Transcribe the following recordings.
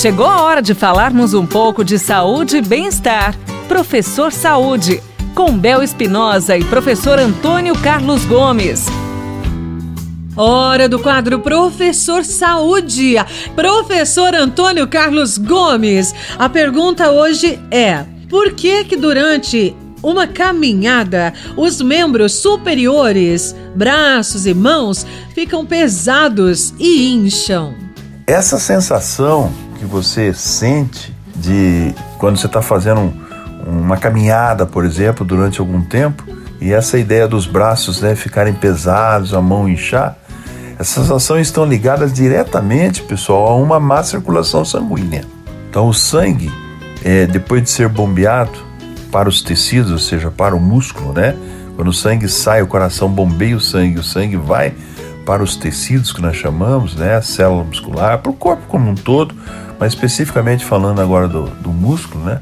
Chegou a hora de falarmos um pouco de saúde e bem-estar. Professor Saúde, com Bel Espinosa e professor Antônio Carlos Gomes. Hora do quadro Professor Saúde, professor Antônio Carlos Gomes. A pergunta hoje é: por que que durante uma caminhada, os membros superiores, braços e mãos, ficam pesados e incham? Essa sensação que você sente de quando você está fazendo um, uma caminhada, por exemplo, durante algum tempo, e essa ideia dos braços né, ficarem pesados, a mão inchar, essas sensações estão ligadas diretamente, pessoal, a uma má circulação sanguínea. Então, o sangue, é, depois de ser bombeado para os tecidos, ou seja, para o músculo, né? Quando o sangue sai, o coração bombeia o sangue, o sangue vai para os tecidos que nós chamamos, né? A célula muscular, para o corpo como um todo, mas especificamente falando agora do, do músculo, né?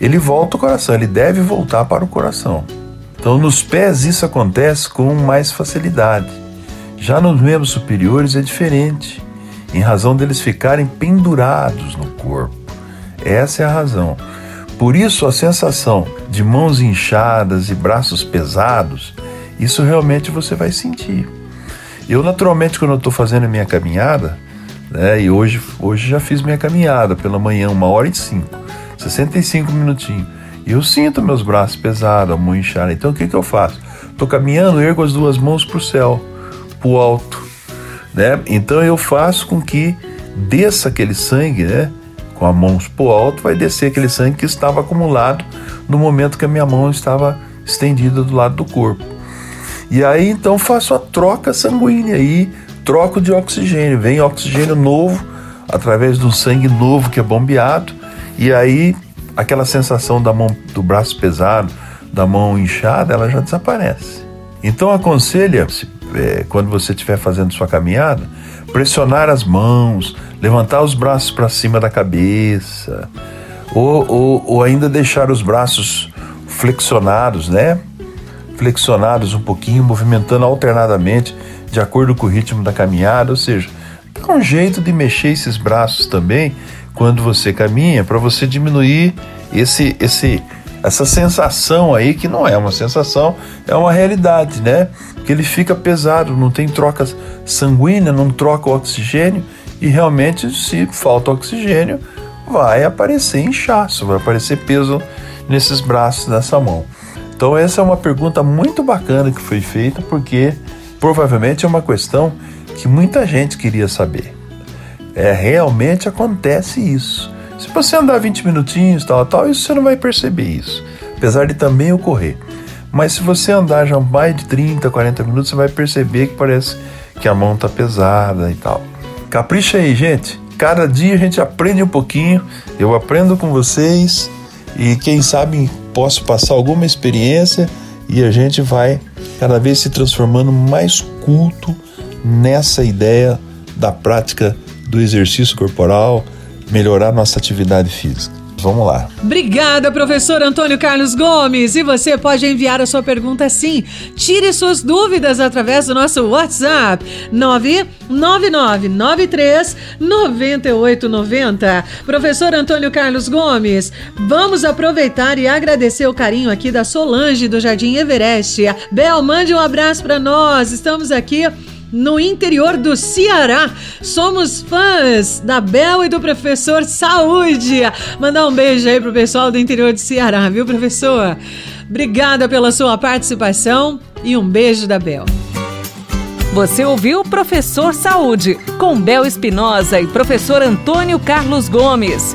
Ele volta ao coração, ele deve voltar para o coração. Então, nos pés, isso acontece com mais facilidade. Já nos membros superiores é diferente, em razão deles ficarem pendurados no corpo. Essa é a razão. Por isso, a sensação de mãos inchadas e braços pesados, isso realmente você vai sentir. Eu, naturalmente, quando estou fazendo a minha caminhada, né, e hoje, hoje já fiz minha caminhada pela manhã, uma hora e cinco, 65 minutinhos, e eu sinto meus braços pesados, a mão inchada. Então, o que, que eu faço? Estou caminhando, ergo as duas mãos para o céu para o alto, né? Então eu faço com que desça aquele sangue, né? Com a mão para o alto vai descer aquele sangue que estava acumulado no momento que a minha mão estava estendida do lado do corpo. E aí então faço a troca sanguínea aí, troco de oxigênio, vem oxigênio novo através do sangue novo que é bombeado e aí aquela sensação da mão do braço pesado, da mão inchada, ela já desaparece. Então aconselha-se é, quando você estiver fazendo sua caminhada, pressionar as mãos, levantar os braços para cima da cabeça, ou, ou, ou ainda deixar os braços flexionados, né? Flexionados um pouquinho, movimentando alternadamente de acordo com o ritmo da caminhada, ou seja, dá um jeito de mexer esses braços também quando você caminha para você diminuir esse esse essa sensação aí que não é uma sensação, é uma realidade, né? Que ele fica pesado, não tem troca sanguínea, não troca oxigênio e realmente se falta oxigênio vai aparecer inchaço, vai aparecer peso nesses braços, nessa mão. Então essa é uma pergunta muito bacana que foi feita porque provavelmente é uma questão que muita gente queria saber. É realmente acontece isso. Se você andar 20 minutinhos, tal, tal, isso você não vai perceber isso, apesar de também ocorrer. Mas se você andar já mais de 30, 40 minutos, você vai perceber que parece que a mão tá pesada e tal. Capricha aí, gente. Cada dia a gente aprende um pouquinho. Eu aprendo com vocês e quem sabe posso passar alguma experiência e a gente vai cada vez se transformando mais culto nessa ideia da prática do exercício corporal, melhorar nossa atividade física. Vamos lá. Obrigada, professor Antônio Carlos Gomes. E você pode enviar a sua pergunta sim. Tire suas dúvidas através do nosso WhatsApp 99993 9890. Professor Antônio Carlos Gomes, vamos aproveitar e agradecer o carinho aqui da Solange do Jardim Everest. Bel, mande um abraço para nós. Estamos aqui no interior do Ceará. Somos fãs da Bel e do professor Saúde. Mandar um beijo aí pro pessoal do interior do Ceará, viu, professor? Obrigada pela sua participação e um beijo da Bel. Você ouviu Professor Saúde, com Bel Espinosa e professor Antônio Carlos Gomes.